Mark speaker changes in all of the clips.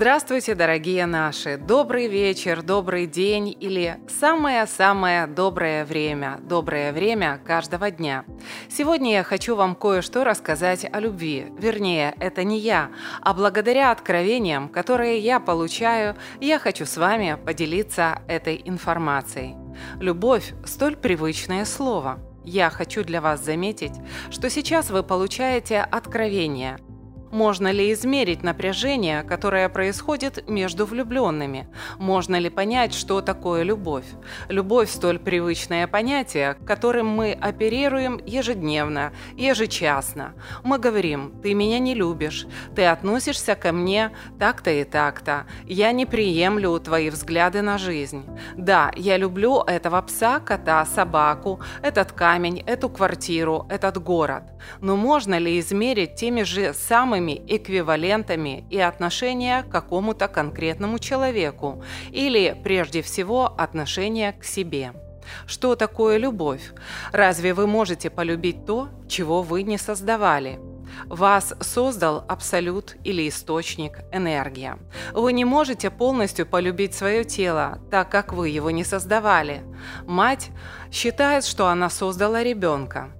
Speaker 1: Здравствуйте, дорогие наши! Добрый вечер, добрый день или самое-самое доброе время, доброе время каждого дня. Сегодня я хочу вам кое-что рассказать о любви. Вернее, это не я, а благодаря откровениям, которые я получаю, я хочу с вами поделиться этой информацией. Любовь – столь привычное слово. Я хочу для вас заметить, что сейчас вы получаете откровение – можно ли измерить напряжение, которое происходит между влюбленными? Можно ли понять, что такое любовь? Любовь – столь привычное понятие, которым мы оперируем ежедневно, ежечасно. Мы говорим «ты меня не любишь», «ты относишься ко мне так-то и так-то», «я не приемлю твои взгляды на жизнь». Да, я люблю этого пса, кота, собаку, этот камень, эту квартиру, этот город. Но можно ли измерить теми же самыми самыми эквивалентами и отношения к какому-то конкретному человеку или, прежде всего, отношения к себе. Что такое любовь? Разве вы можете полюбить то, чего вы не создавали? Вас создал абсолют или источник, энергия. Вы не можете полностью полюбить свое тело, так как вы его не создавали. Мать считает, что она создала ребенка.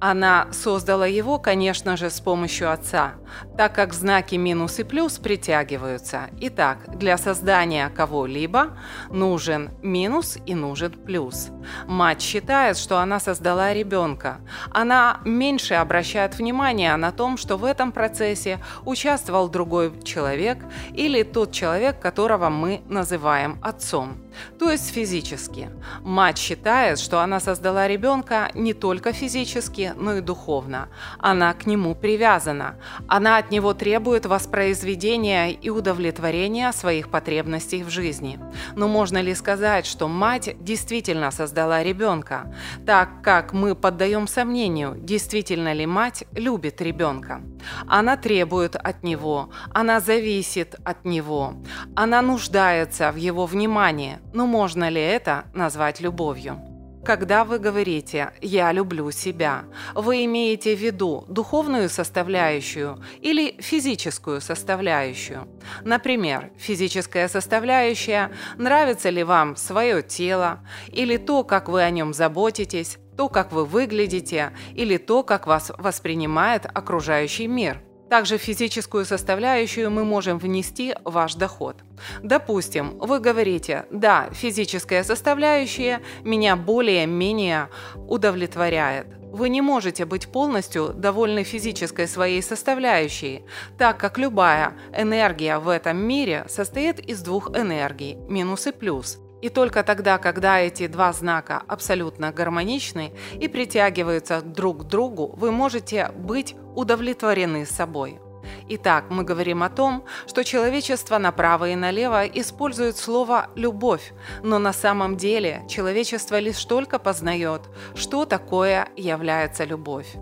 Speaker 1: Она создала его, конечно же, с помощью отца, так как знаки минус и плюс притягиваются. Итак, для создания кого-либо нужен минус и нужен плюс. Мать считает, что она создала ребенка. Она меньше обращает внимание на том, что в этом процессе участвовал другой человек или тот человек, которого мы называем отцом то есть физически. Мать считает, что она создала ребенка не только физически, но и духовно. Она к нему привязана. Она от него требует воспроизведения и удовлетворения своих потребностей в жизни. Но можно ли сказать, что мать действительно создала ребенка, так как мы поддаем сомнению, действительно ли мать любит ребенка? Она требует от него, она зависит от него, она нуждается в его внимании, но можно ли это назвать любовью? Когда вы говорите «я люблю себя», вы имеете в виду духовную составляющую или физическую составляющую. Например, физическая составляющая – нравится ли вам свое тело, или то, как вы о нем заботитесь, то, как вы выглядите, или то, как вас воспринимает окружающий мир – также физическую составляющую мы можем внести ваш доход. Допустим, вы говорите, да, физическая составляющая меня более-менее удовлетворяет. Вы не можете быть полностью довольны физической своей составляющей, так как любая энергия в этом мире состоит из двух энергий – минус и плюс – и только тогда, когда эти два знака абсолютно гармоничны и притягиваются друг к другу, вы можете быть удовлетворены собой. Итак, мы говорим о том, что человечество направо и налево использует слово «любовь», но на самом деле человечество лишь только познает, что такое является любовь.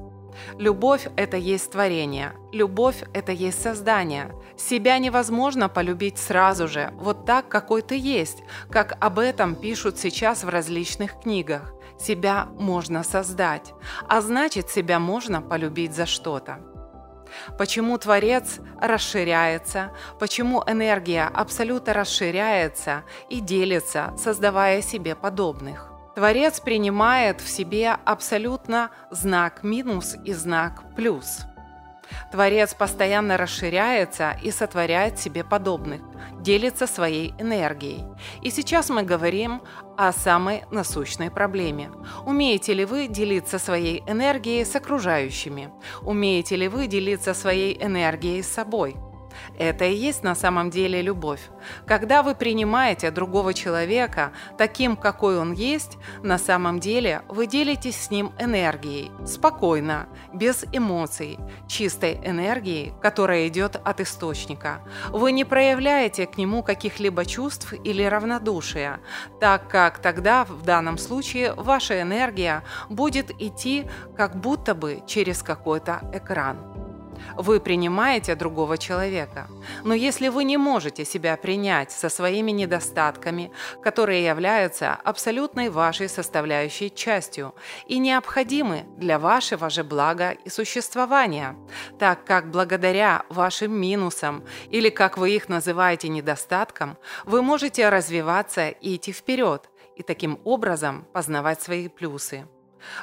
Speaker 1: Любовь – это есть творение. Любовь – это есть создание. Себя невозможно полюбить сразу же, вот так, какой ты есть, как об этом пишут сейчас в различных книгах. Себя можно создать, а значит, себя можно полюбить за что-то. Почему Творец расширяется, почему энергия абсолютно расширяется и делится, создавая себе подобных. Творец принимает в себе абсолютно знак минус и знак плюс. Творец постоянно расширяется и сотворяет себе подобных, делится своей энергией. И сейчас мы говорим о самой насущной проблеме. Умеете ли вы делиться своей энергией с окружающими? Умеете ли вы делиться своей энергией с собой? Это и есть на самом деле любовь. Когда вы принимаете другого человека таким, какой он есть, на самом деле вы делитесь с ним энергией, спокойно, без эмоций, чистой энергией, которая идет от источника. Вы не проявляете к нему каких-либо чувств или равнодушия, так как тогда в данном случае ваша энергия будет идти как будто бы через какой-то экран. Вы принимаете другого человека. Но если вы не можете себя принять со своими недостатками, которые являются абсолютной вашей составляющей частью и необходимы для вашего же блага и существования, так как благодаря вашим минусам или, как вы их называете, недостаткам, вы можете развиваться и идти вперед, и таким образом познавать свои плюсы.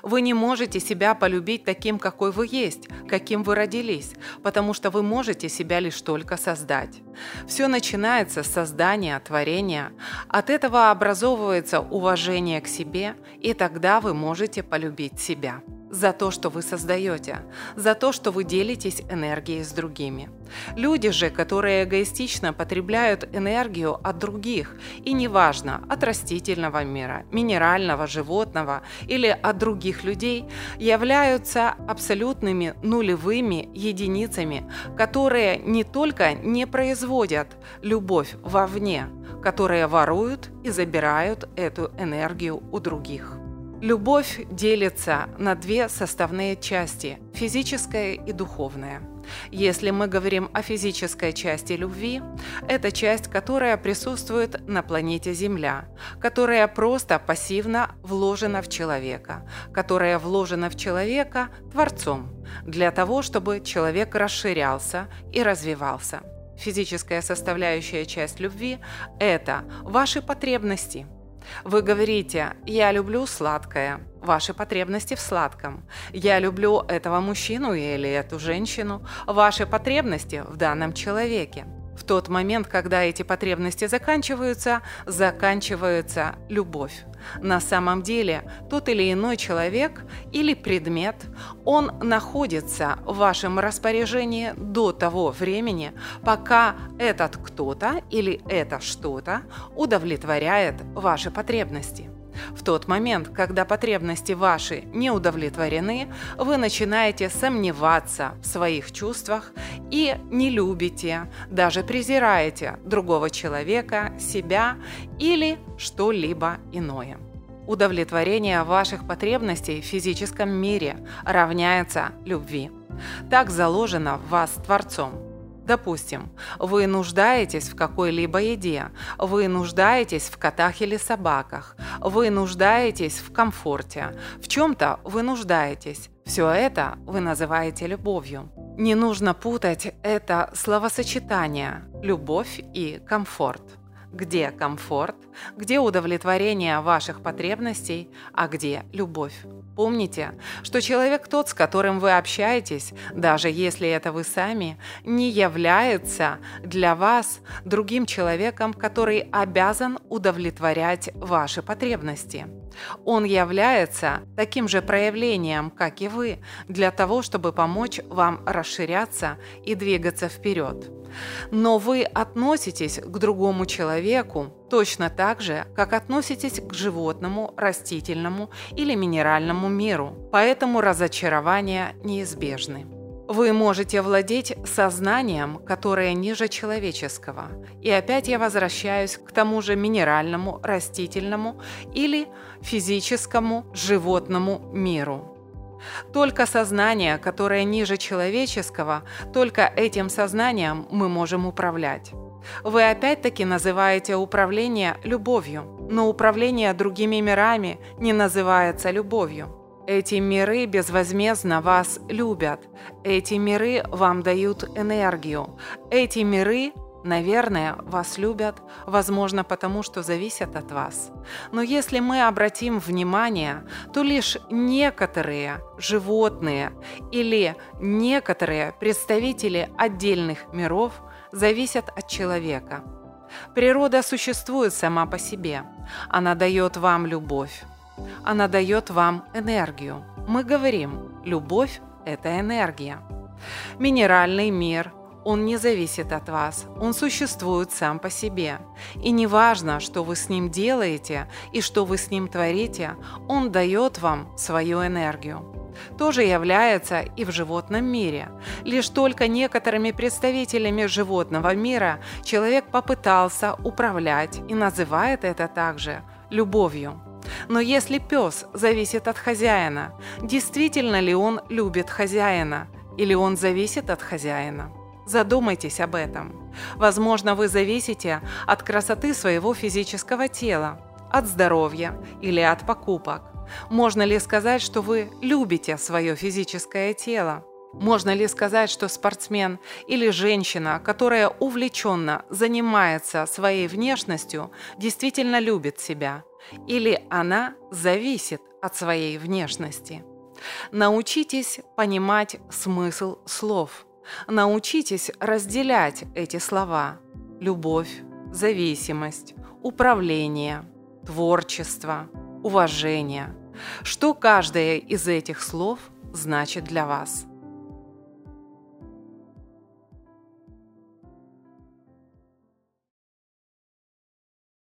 Speaker 1: Вы не можете себя полюбить таким, какой вы есть, каким вы родились, потому что вы можете себя лишь только создать. Все начинается с создания, творения. От этого образовывается уважение к себе, и тогда вы можете полюбить себя за то, что вы создаете, за то, что вы делитесь энергией с другими. Люди же, которые эгоистично потребляют энергию от других, и неважно, от растительного мира, минерального, животного или от других людей, являются абсолютными нулевыми единицами, которые не только не производят любовь вовне, которые воруют и забирают эту энергию у других. Любовь делится на две составные части – физическая и духовная. Если мы говорим о физической части любви, это часть, которая присутствует на планете Земля, которая просто пассивно вложена в человека, которая вложена в человека Творцом, для того, чтобы человек расширялся и развивался. Физическая составляющая часть любви – это ваши потребности – вы говорите «я люблю сладкое», ваши потребности в сладком. «Я люблю этого мужчину или эту женщину», ваши потребности в данном человеке. В тот момент, когда эти потребности заканчиваются, заканчивается любовь. На самом деле, тот или иной человек или предмет, он находится в вашем распоряжении до того времени, пока этот кто-то или это что-то удовлетворяет ваши потребности. В тот момент, когда потребности ваши не удовлетворены, вы начинаете сомневаться в своих чувствах и не любите, даже презираете другого человека, себя или что-либо иное. Удовлетворение ваших потребностей в физическом мире равняется любви. Так заложено в вас Творцом. Допустим, вы нуждаетесь в какой-либо еде, вы нуждаетесь в котах или собаках, вы нуждаетесь в комфорте, в чем-то вы нуждаетесь. Все это вы называете любовью. Не нужно путать это словосочетание «любовь» и «комфорт» где комфорт, где удовлетворение ваших потребностей, а где любовь. Помните, что человек тот, с которым вы общаетесь, даже если это вы сами, не является для вас другим человеком, который обязан удовлетворять ваши потребности. Он является таким же проявлением, как и вы, для того, чтобы помочь вам расширяться и двигаться вперед но вы относитесь к другому человеку точно так же, как относитесь к животному, растительному или минеральному миру, поэтому разочарования неизбежны. Вы можете владеть сознанием, которое ниже человеческого. И опять я возвращаюсь к тому же минеральному, растительному или физическому животному миру. Только сознание, которое ниже человеческого, только этим сознанием мы можем управлять. Вы опять-таки называете управление любовью, но управление другими мирами не называется любовью. Эти миры безвозмездно вас любят. Эти миры вам дают энергию. Эти миры Наверное, вас любят, возможно, потому что зависят от вас. Но если мы обратим внимание, то лишь некоторые животные или некоторые представители отдельных миров зависят от человека. Природа существует сама по себе. Она дает вам любовь. Она дает вам энергию. Мы говорим, любовь – это энергия. Минеральный мир – он не зависит от вас, он существует сам по себе. И не важно, что вы с ним делаете и что вы с ним творите, он дает вам свою энергию. Тоже является и в животном мире. Лишь только некоторыми представителями животного мира человек попытался управлять и называет это также любовью. Но если пес зависит от хозяина, действительно ли он любит хозяина – или он зависит от хозяина? Задумайтесь об этом. Возможно, вы зависите от красоты своего физического тела, от здоровья или от покупок. Можно ли сказать, что вы любите свое физическое тело? Можно ли сказать, что спортсмен или женщина, которая увлеченно занимается своей внешностью, действительно любит себя? Или она зависит от своей внешности? Научитесь понимать смысл слов. Научитесь разделять эти слова. Любовь, зависимость, управление, творчество, уважение. Что каждое из этих слов значит для вас –